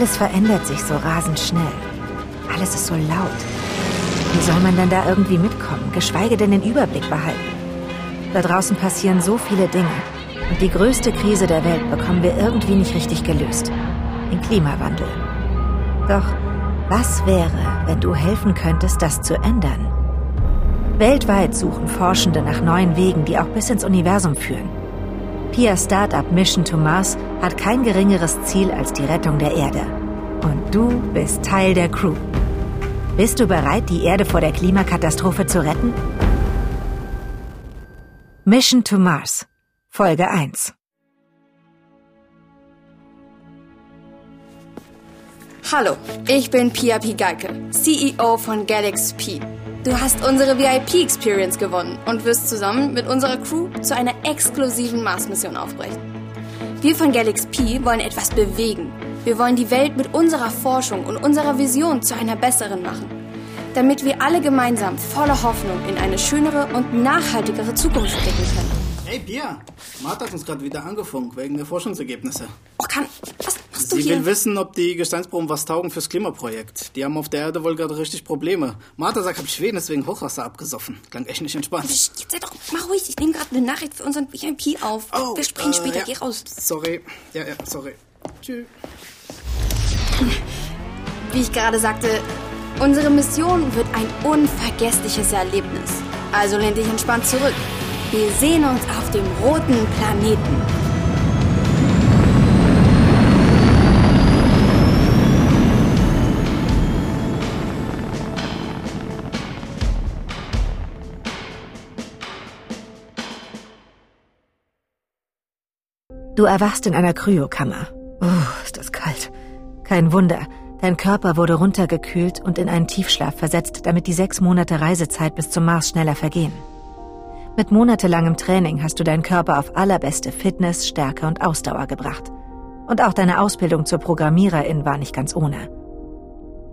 Alles verändert sich so rasend schnell. Alles ist so laut. Wie soll man denn da irgendwie mitkommen, geschweige denn den Überblick behalten? Da draußen passieren so viele Dinge. Und die größte Krise der Welt bekommen wir irgendwie nicht richtig gelöst. Den Klimawandel. Doch was wäre, wenn du helfen könntest, das zu ändern? Weltweit suchen Forschende nach neuen Wegen, die auch bis ins Universum führen. Pia Startup Mission to Mars hat kein geringeres Ziel als die Rettung der Erde. Und du bist Teil der Crew. Bist du bereit, die Erde vor der Klimakatastrophe zu retten? Mission to Mars, Folge 1. Hallo, ich bin Pia Pigalke, CEO von Galax P. Du hast unsere VIP-Experience gewonnen und wirst zusammen mit unserer Crew zu einer exklusiven Mars-Mission aufbrechen. Wir von Galax P wollen etwas bewegen. Wir wollen die Welt mit unserer Forschung und unserer Vision zu einer besseren machen. Damit wir alle gemeinsam voller Hoffnung in eine schönere und nachhaltigere Zukunft blicken können. Hey Pia, Martha hat uns gerade wieder angefunkt wegen der Forschungsergebnisse. Oh, kann, was machst du Sie hier? will wissen, ob die Gesteinsproben was taugen fürs Klimaprojekt. Die haben auf der Erde wohl gerade richtig Probleme. Martha sagt, hab Schweden ist wegen Hochwasser abgesoffen. Klang echt nicht entspannt. Psst, jetzt sei doch mal ruhig. Ich nehme gerade eine Nachricht für unseren VIP auf. Oh, Wir sprechen äh, später. ja. Geh raus. Sorry. Ja, ja, sorry. Tschüss. Wie ich gerade sagte, unsere Mission wird ein unvergessliches Erlebnis. Also lehn dich entspannt zurück. Wir sehen uns auf dem roten Planeten. Du erwachst in einer Kryokammer. Oh, ist das kalt. Kein Wunder. Dein Körper wurde runtergekühlt und in einen Tiefschlaf versetzt, damit die sechs Monate Reisezeit bis zum Mars schneller vergehen. Mit monatelangem Training hast du deinen Körper auf allerbeste Fitness, Stärke und Ausdauer gebracht. Und auch deine Ausbildung zur Programmiererin war nicht ganz ohne.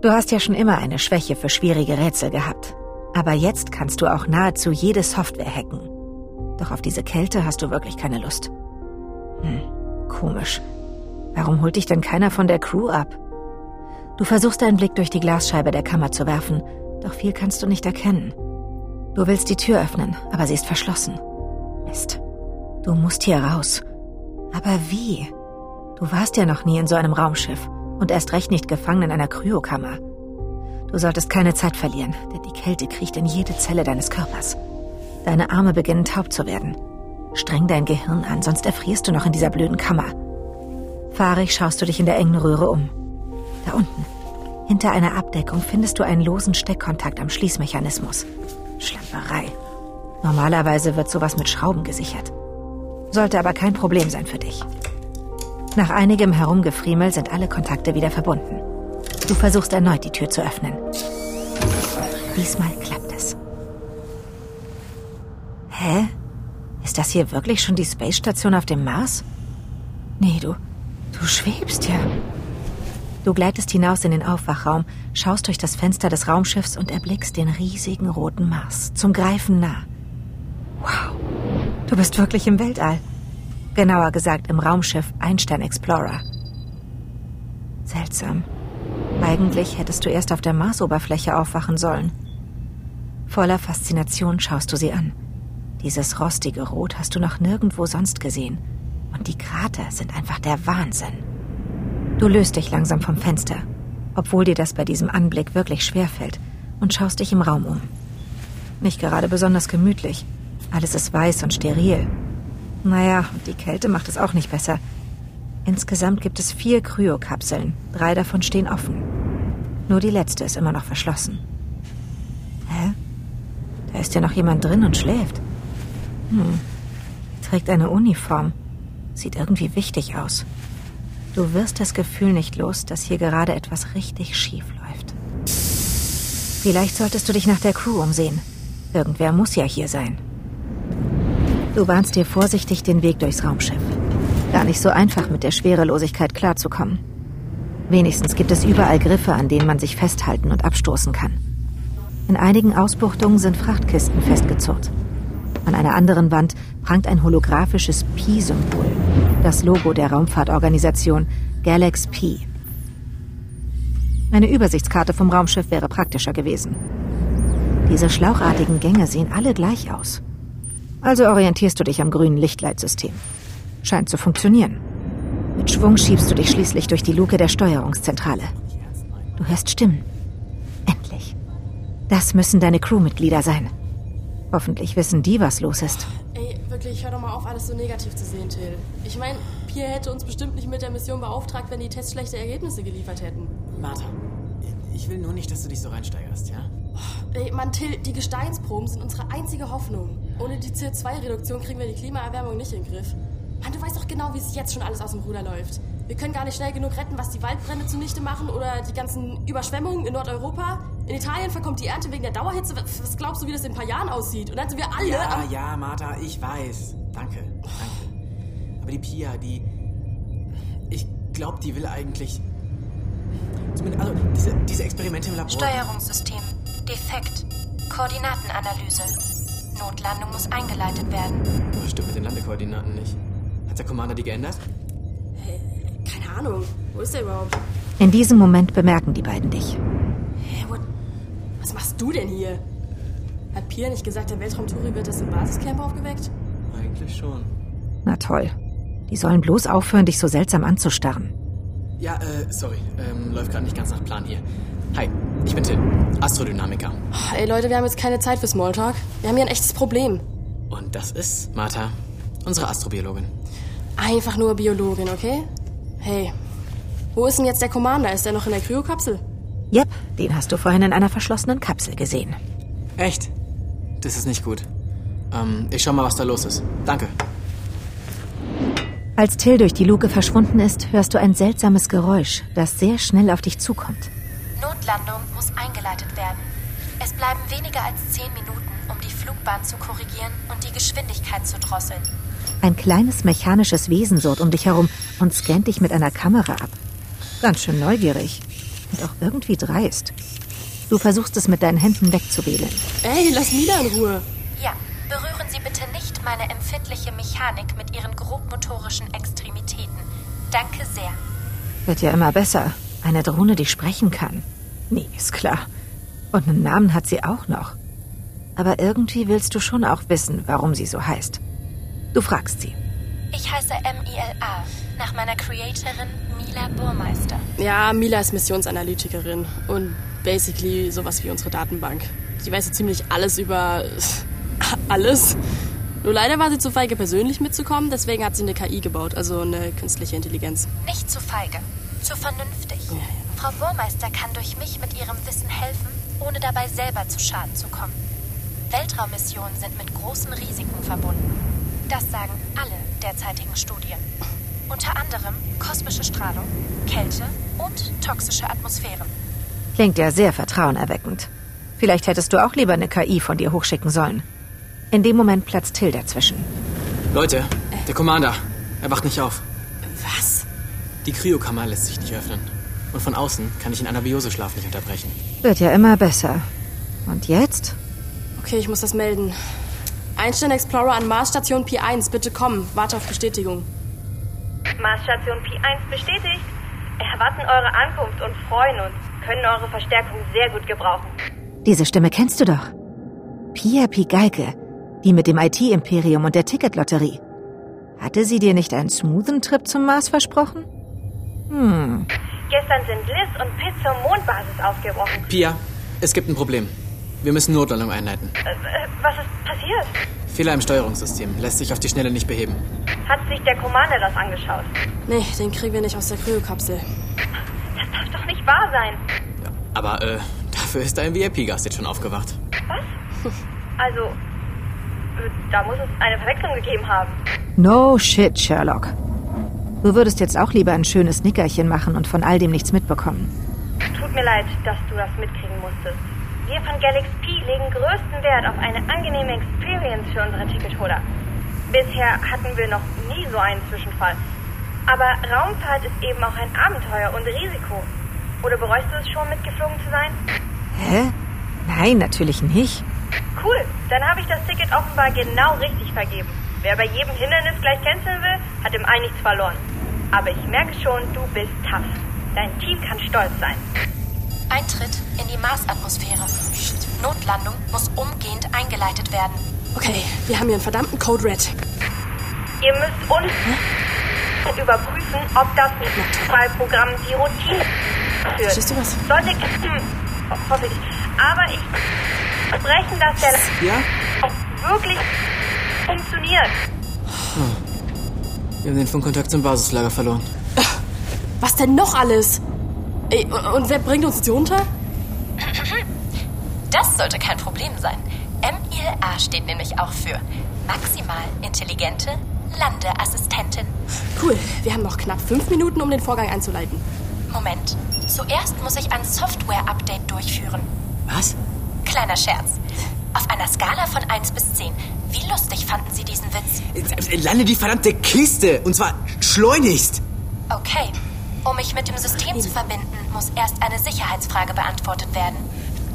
Du hast ja schon immer eine Schwäche für schwierige Rätsel gehabt. Aber jetzt kannst du auch nahezu jede Software hacken. Doch auf diese Kälte hast du wirklich keine Lust. Hm, komisch. Warum holt dich denn keiner von der Crew ab? Du versuchst deinen Blick durch die Glasscheibe der Kammer zu werfen, doch viel kannst du nicht erkennen. Du willst die Tür öffnen, aber sie ist verschlossen. Mist. Du musst hier raus. Aber wie? Du warst ja noch nie in so einem Raumschiff und erst recht nicht gefangen in einer Kryokammer. Du solltest keine Zeit verlieren, denn die Kälte kriecht in jede Zelle deines Körpers. Deine Arme beginnen taub zu werden. Streng dein Gehirn an, sonst erfrierst du noch in dieser blöden Kammer. Fahrig schaust du dich in der engen Röhre um. Da unten, hinter einer Abdeckung, findest du einen losen Steckkontakt am Schließmechanismus. Schlamperei. Normalerweise wird sowas mit Schrauben gesichert. Sollte aber kein Problem sein für dich. Nach einigem Herumgefriemel sind alle Kontakte wieder verbunden. Du versuchst erneut die Tür zu öffnen. Diesmal klappt es. Hä? Ist das hier wirklich schon die Space Station auf dem Mars? Nee, du. Du schwebst ja. Du gleitest hinaus in den Aufwachraum, schaust durch das Fenster des Raumschiffs und erblickst den riesigen roten Mars, zum Greifen nah. Wow, du bist wirklich im Weltall. Genauer gesagt im Raumschiff Einstein Explorer. Seltsam. Eigentlich hättest du erst auf der Marsoberfläche aufwachen sollen. Voller Faszination schaust du sie an. Dieses rostige Rot hast du noch nirgendwo sonst gesehen. Und die Krater sind einfach der Wahnsinn. Du löst dich langsam vom Fenster, obwohl dir das bei diesem Anblick wirklich schwer fällt, und schaust dich im Raum um. Nicht gerade besonders gemütlich. Alles ist weiß und steril. Naja, und die Kälte macht es auch nicht besser. Insgesamt gibt es vier Kryokapseln. Drei davon stehen offen. Nur die letzte ist immer noch verschlossen. Hä? Da ist ja noch jemand drin und schläft. Hm. Trägt eine Uniform. Sieht irgendwie wichtig aus. Du wirst das Gefühl nicht los, dass hier gerade etwas richtig schief läuft. Vielleicht solltest du dich nach der Crew umsehen. Irgendwer muss ja hier sein. Du bahnst dir vorsichtig den Weg durchs Raumschiff. Gar nicht so einfach, mit der Schwerelosigkeit klarzukommen. Wenigstens gibt es überall Griffe, an denen man sich festhalten und abstoßen kann. In einigen Ausbuchtungen sind Frachtkisten festgezurrt. An einer anderen Wand prangt ein holographisches Pi-Symbol, das Logo der Raumfahrtorganisation Galax P. Eine Übersichtskarte vom Raumschiff wäre praktischer gewesen. Diese schlauchartigen Gänge sehen alle gleich aus. Also orientierst du dich am grünen Lichtleitsystem. Scheint zu funktionieren. Mit Schwung schiebst du dich schließlich durch die Luke der Steuerungszentrale. Du hörst Stimmen. Endlich. Das müssen deine Crewmitglieder sein. Hoffentlich wissen die, was los ist. Ey, wirklich, hör doch mal auf, alles so negativ zu sehen, Till. Ich meine, Pierre hätte uns bestimmt nicht mit der Mission beauftragt, wenn die Tests schlechte Ergebnisse geliefert hätten. Martha, ich will nur nicht, dass du dich so reinsteigerst, ja? Ey, Mann, Till, die Gesteinsproben sind unsere einzige Hoffnung. Ohne die CO2-Reduktion kriegen wir die Klimaerwärmung nicht in den Griff. Mann, du weißt doch genau, wie es jetzt schon alles aus dem Ruder läuft. Wir können gar nicht schnell genug retten, was die Waldbrände zunichte machen oder die ganzen Überschwemmungen in Nordeuropa. In Italien verkommt die Ernte wegen der Dauerhitze. Was glaubst du, wie das in ein paar Jahren aussieht? Und dann sind wir alle. Ja, ja, Martha, ich weiß. Danke, danke. Aber die Pia, die. Ich glaube, die will eigentlich. Zumindest, also, diese, diese Experimente im Labor. Steuerungssystem. Defekt. Koordinatenanalyse. Notlandung muss eingeleitet werden. Was stimmt mit den Landekoordinaten nicht? Hat der Commander die geändert? Hey, keine Ahnung. Wo ist der überhaupt? In diesem Moment bemerken die beiden dich. Was machst du denn hier? Hat Pierre nicht gesagt, der Weltraumtouri wird das im Basiscamp aufgeweckt? Eigentlich schon. Na toll. Die sollen bloß aufhören, dich so seltsam anzustarren. Ja, äh, sorry. Ähm, läuft gerade nicht ganz nach Plan hier. Hi, ich bin Till, Astrodynamiker. Ey Leute, wir haben jetzt keine Zeit für Smalltalk. Wir haben hier ein echtes Problem. Und das ist Martha, unsere Astrobiologin. Einfach nur Biologin, okay? Hey, wo ist denn jetzt der Commander? Ist er noch in der Kryokapsel? Yep, den hast du vorhin in einer verschlossenen Kapsel gesehen. Echt? Das ist nicht gut. Ähm, ich schau mal, was da los ist. Danke. Als Till durch die Luke verschwunden ist, hörst du ein seltsames Geräusch, das sehr schnell auf dich zukommt. Notlandung muss eingeleitet werden. Es bleiben weniger als zehn Minuten, um die Flugbahn zu korrigieren und die Geschwindigkeit zu drosseln. Ein kleines mechanisches Wesen surrt um dich herum und scannt dich mit einer Kamera ab. Ganz schön neugierig. Und auch irgendwie dreist. Du versuchst es mit deinen Händen wegzuwählen. Ey, lass Mila in Ruhe. Ja, berühren Sie bitte nicht meine empfindliche Mechanik mit Ihren grobmotorischen Extremitäten. Danke sehr. Wird ja immer besser. Eine Drohne, die sprechen kann. Nee, ist klar. Und einen Namen hat sie auch noch. Aber irgendwie willst du schon auch wissen, warum sie so heißt. Du fragst sie. Ich heiße M-I-L-A, nach meiner Creatorin Mila Burmeister. Ja, Mila ist Missionsanalytikerin und basically sowas wie unsere Datenbank. Sie weiß so ziemlich alles über alles. Nur leider war sie zu feige, persönlich mitzukommen, deswegen hat sie eine KI gebaut, also eine künstliche Intelligenz. Nicht zu feige, zu vernünftig. Ja, ja. Frau Burmeister kann durch mich mit ihrem Wissen helfen, ohne dabei selber zu Schaden zu kommen. Weltraummissionen sind mit großen Risiken verbunden. Das sagen alle derzeitigen Studien. Unter anderem kosmische Strahlung, Kälte und toxische Atmosphären. Klingt ja sehr vertrauenerweckend. Vielleicht hättest du auch lieber eine KI von dir hochschicken sollen. In dem Moment platzt Till dazwischen. Leute, der Commander. Er wacht nicht auf. Was? Die Kryokammer lässt sich nicht öffnen. Und von außen kann ich den Anabioseschlaf nicht unterbrechen. Wird ja immer besser. Und jetzt? Okay, ich muss das melden. Einstein Explorer an Marsstation P1, bitte kommen. Warte auf Bestätigung. Marsstation P1 bestätigt. Erwarten eure Ankunft und freuen uns. Können eure Verstärkung sehr gut gebrauchen. Diese Stimme kennst du doch. Pia Pigalke, die mit dem IT-Imperium und der Ticketlotterie. Hatte sie dir nicht einen smoothen Trip zum Mars versprochen? Hm, Gestern sind Liz und Pitt zur Mondbasis aufgebrochen. Pia, es gibt ein Problem. Wir müssen Notlandung einleiten. Äh, äh, was ist passiert? Fehler im Steuerungssystem. Lässt sich auf die Schnelle nicht beheben. Hat sich der Commander das angeschaut? Nee, den kriegen wir nicht aus der Kryokapsel. Das darf doch nicht wahr sein. Ja, aber äh, dafür ist ein VIP-Gast jetzt schon aufgewacht. Was? Also, äh, da muss es eine Verwechslung gegeben haben. no shit, Sherlock. Du würdest jetzt auch lieber ein schönes Nickerchen machen und von all dem nichts mitbekommen. Tut mir leid, dass du das mitkriegen musstest. Wir von Galaxy P legen größten Wert auf eine angenehme Experience für unsere Ticketholder. Bisher hatten wir noch nie so einen Zwischenfall. Aber Raumfahrt ist eben auch ein Abenteuer und Risiko. Oder bereust du es schon, mitgeflogen zu sein? Hä? Nein, natürlich nicht. Cool, dann habe ich das Ticket offenbar genau richtig vergeben. Wer bei jedem Hindernis gleich canceln will, hat im Ei nichts verloren. Aber ich merke schon, du bist tough. Dein Team kann stolz sein. Eintritt in die Marsatmosphäre. Notlandung muss umgehend eingeleitet werden. Okay, wir haben hier einen verdammten Code Red. Ihr müsst uns überprüfen, ob das Wahlprogramm die Routine führt. Verstehst du was? Sollte hm, hoffe ich. Aber ich versprechen, dass der Ja? auch wirklich funktioniert. Wir haben den Funkkontakt zum Basislager verloren. Was denn noch alles? Ey, und- wer bringt uns jetzt hier runter? Das sollte kein Problem sein. MILA steht nämlich auch für maximal intelligente Landeassistentin. Cool, wir haben noch knapp fünf Minuten, um den Vorgang einzuleiten. Moment. Zuerst muss ich ein Software-Update durchführen. Was? Kleiner Scherz. Auf einer Skala von 1 bis 10. Wie lustig fanden Sie diesen Witz? Äh, Lande die verdammte Kiste! Und zwar schleunigst! Okay. Um mich mit dem System zu verbinden, muss erst eine Sicherheitsfrage beantwortet werden.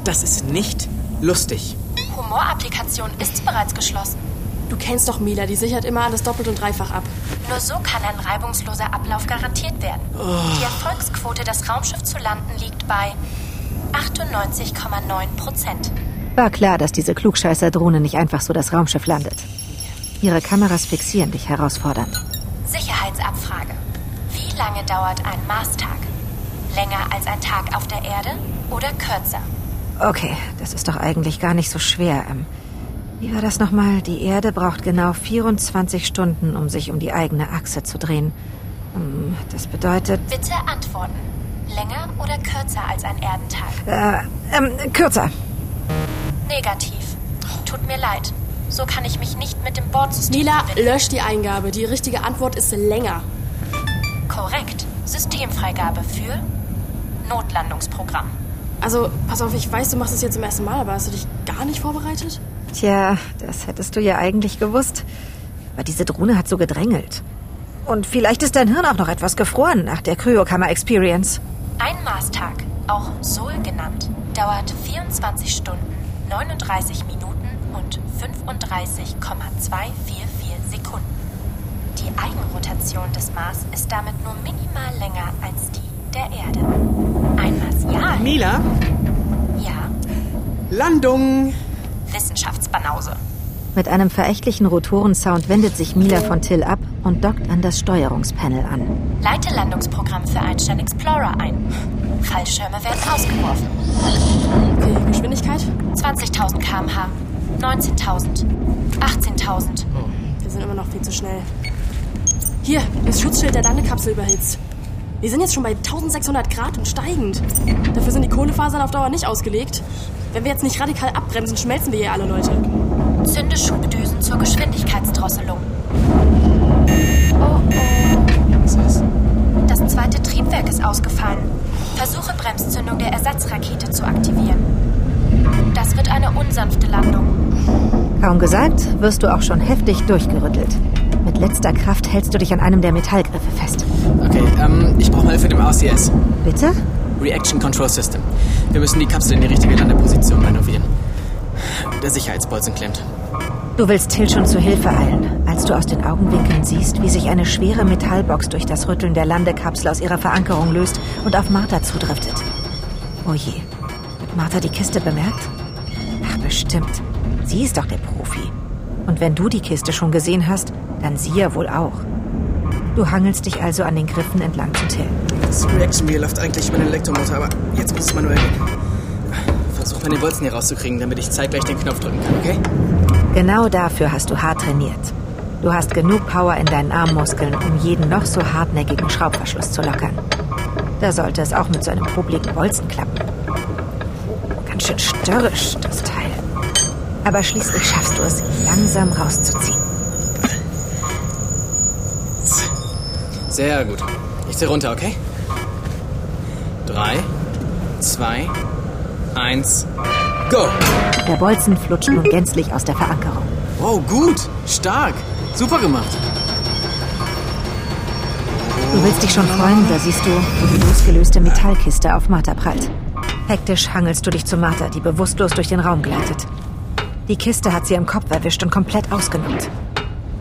Das ist nicht lustig. Humorapplikation ist bereits geschlossen. Du kennst doch Mila, die sichert immer alles doppelt und dreifach ab. Nur so kann ein reibungsloser Ablauf garantiert werden. Die Erfolgsquote, das Raumschiff zu landen, liegt bei 98,9 Prozent. War klar, dass diese Klugscheißer-Drohne nicht einfach so das Raumschiff landet. Ihre Kameras fixieren dich herausfordernd. Sicherheitsabfrage. Wie lange dauert ein Marstag? Länger als ein Tag auf der Erde oder kürzer? Okay, das ist doch eigentlich gar nicht so schwer. Ähm, wie war das nochmal? Die Erde braucht genau 24 Stunden, um sich um die eigene Achse zu drehen. Ähm, Das bedeutet... Bitte antworten. Länger oder kürzer als ein Erdentag? Äh, ähm, kürzer. Negativ. Tut mir leid. So kann ich mich nicht mit dem Bordsystem verbinden. lösch die Eingabe. Die richtige Antwort ist länger. Korrekt. Systemfreigabe für Notlandungsprogramm. Also, pass auf, ich weiß, du machst es jetzt zum ersten Mal, aber hast du dich gar nicht vorbereitet? Tja, das hättest du ja eigentlich gewusst. Aber diese Drohne hat so gedrängelt. Und vielleicht ist dein Hirn auch noch etwas gefroren nach der Kryokammer-Experience. Ein Marstag, auch Sol genannt, dauert 24 Stunden, 39 Minuten und 35,244 Sekunden. Die Eigenrotation des Mars ist damit nur minimal länger als die der Erde. Ein Marsian, Mila? ja, Landung! Wissenschaftsbanause. Mit einem verächtlichen Rotorensound wendet sich Mila von Till ab und dockt an das Steuerungspanel an. Leite Landungsprogramm für Einstein Explorer ein. Fallschirme werden ausgeworfen. Okay, Geschwindigkeit? 20.000 km/h, 19.000, 18.000. Wir sind immer noch viel zu schnell. Hier, das Schutzschild der Landekapsel überhitzt. Wir sind jetzt schon bei 1600 Grad und steigend. Dafür sind die Kohlefasern auf Dauer nicht ausgelegt. Wenn wir jetzt nicht radikal abbremsen, schmelzen wir hier alle Leute. Zünde Schubdüsen zur Geschwindigkeitsdrosselung. Was ist? Das zweite Triebwerk ist ausgefallen. Versuche Bremszündung der Ersatzrakete zu aktivieren. Das wird eine unsanfte Landung. Kaum gesagt, wirst du auch schon heftig durchgerüttelt. Mit letzter Kraft hältst du dich an einem der Metallgriffe fest. Okay, ähm, ich brauche mal Hilfe dem RCS. Bitte? Reaction Control System. Wir müssen die Kapsel in die richtige Landeposition manövrieren. Der Sicherheitsbolzen klemmt. Du willst Till schon zu Hilfe eilen, als du aus den Augenwinkeln siehst, wie sich eine schwere Metallbox durch das Rütteln der Landekapsel aus ihrer Verankerung löst und auf Martha zudriftet. Oh je. Hat Martha die Kiste bemerkt? Ach, bestimmt. Sie ist doch der Profi. Und wenn du die Kiste schon gesehen hast, dann sie ja wohl auch. Du hangelst dich also an den Griffen entlang zu Till. Das Reaction Wheel läuft eigentlich über den Elektromotor, aber jetzt muss es manuell gehen. Versuch mal den Bolzen hier rauszukriegen, damit ich zeitgleich den Knopf drücken kann, okay? Genau dafür hast du hart trainiert. Du hast genug Power in deinen Armmuskeln, um jeden noch so hartnäckigen Schraubverschluss zu lockern. Da sollte es auch mit so einem popligen Bolzen klappen. Ganz schön störrisch, das Teil. Aber schließlich schaffst du es, langsam rauszuziehen. Sehr gut. Ich zähle runter, okay? Drei, zwei, eins, go! Der Bolzen flutscht nun gänzlich aus der Verankerung. Wow, gut! Stark! Super gemacht! Du willst dich schon freuen, da siehst du, wo die losgelöste Metallkiste auf Martha prallt. Hektisch hangelst du dich zu Martha, die bewusstlos durch den Raum gleitet. Die Kiste hat sie im Kopf erwischt und komplett ausgenockt.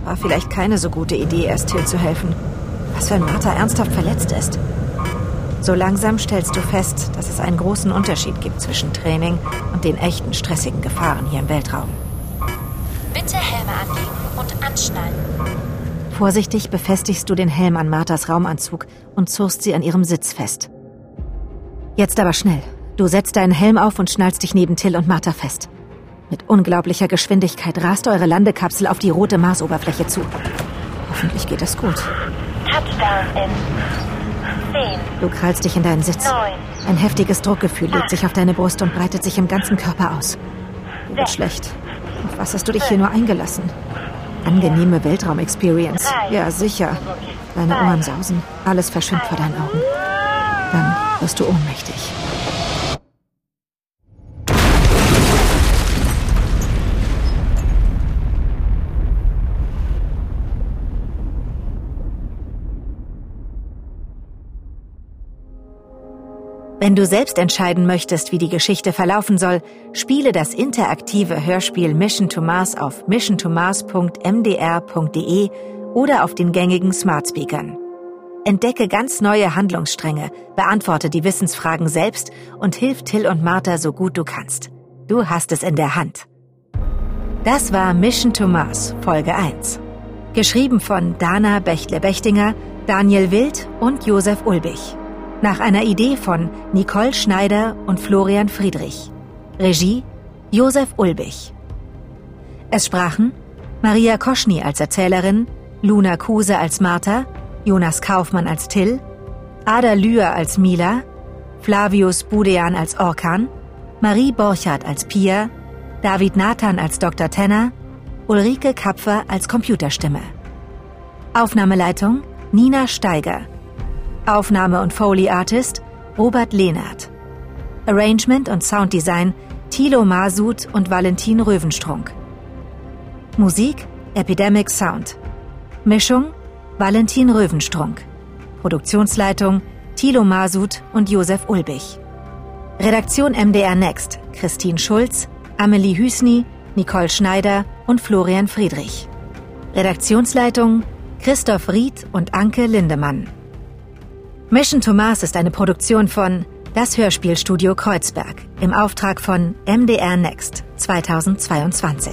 War vielleicht keine so gute Idee, erst Till zu helfen. Was, wenn Martha ernsthaft verletzt ist? So langsam stellst du fest, dass es einen großen Unterschied gibt zwischen Training und den echten stressigen Gefahren hier im Weltraum. Bitte Helme anlegen und anschnallen. Vorsichtig befestigst du den Helm an Marthas Raumanzug und zurst sie an ihrem Sitz fest. Jetzt aber schnell. Du setzt deinen Helm auf und schnallst dich neben Till und Martha fest. Mit unglaublicher Geschwindigkeit rast eure Landekapsel auf die rote Marsoberfläche zu. Hoffentlich geht es gut. Touchdown in 10, Du krallst dich in deinen Sitz. 9, Ein heftiges Druckgefühl legt sich auf deine Brust und breitet sich im ganzen Körper aus. Dir wird schlecht. Auf was hast du dich hier nur eingelassen? Angenehme Weltraum-Experience. Ja, sicher. Deine Ohren sausen. Alles verschwimmt vor deinen Augen. Dann wirst du ohnmächtig. Wenn du selbst entscheiden möchtest, wie die Geschichte verlaufen soll, spiele das interaktive Hörspiel Mission to Mars auf missiontomars.mdr.de oder auf den gängigen Smart Speakern. Entdecke ganz neue Handlungsstränge, beantworte die Wissensfragen selbst und hilf Till und Martha so gut du kannst. Du hast es in der Hand. Das war Mission to Mars, Folge 1. Geschrieben von Dana Bechtle-Bechtinger, Daniel Wild und Josef Ulbich. Nach einer Idee von Nicole Schneider und Florian Friedrich. Regie Josef Ulbich. Es sprachen Maria Koschny als Erzählerin, Luna Kuse als Martha, Jonas Kaufmann als Till, Ada Lühr als Mila, Flavius Budean als Orkan, Marie Borchardt als Pia, David Nathan als Dr. Tenner, Ulrike Kapfer als Computerstimme. Aufnahmeleitung Nina Steiger. Aufnahme und Foley Artist Robert Lehnert. Arrangement und Sounddesign Thilo Masud und Valentin Röwenstrunk. Musik Epidemic Sound. Mischung Valentin Röwenstrunk. Produktionsleitung Thilo Masud und Josef Ulbich. Redaktion MDR Next Christine Schulz, Amelie Hüsny, Nicole Schneider und Florian Friedrich. Redaktionsleitung Christoph Ried und Anke Lindemann. Mission to Mars ist eine Produktion von Das Hörspielstudio Kreuzberg im Auftrag von MDR Next 2022.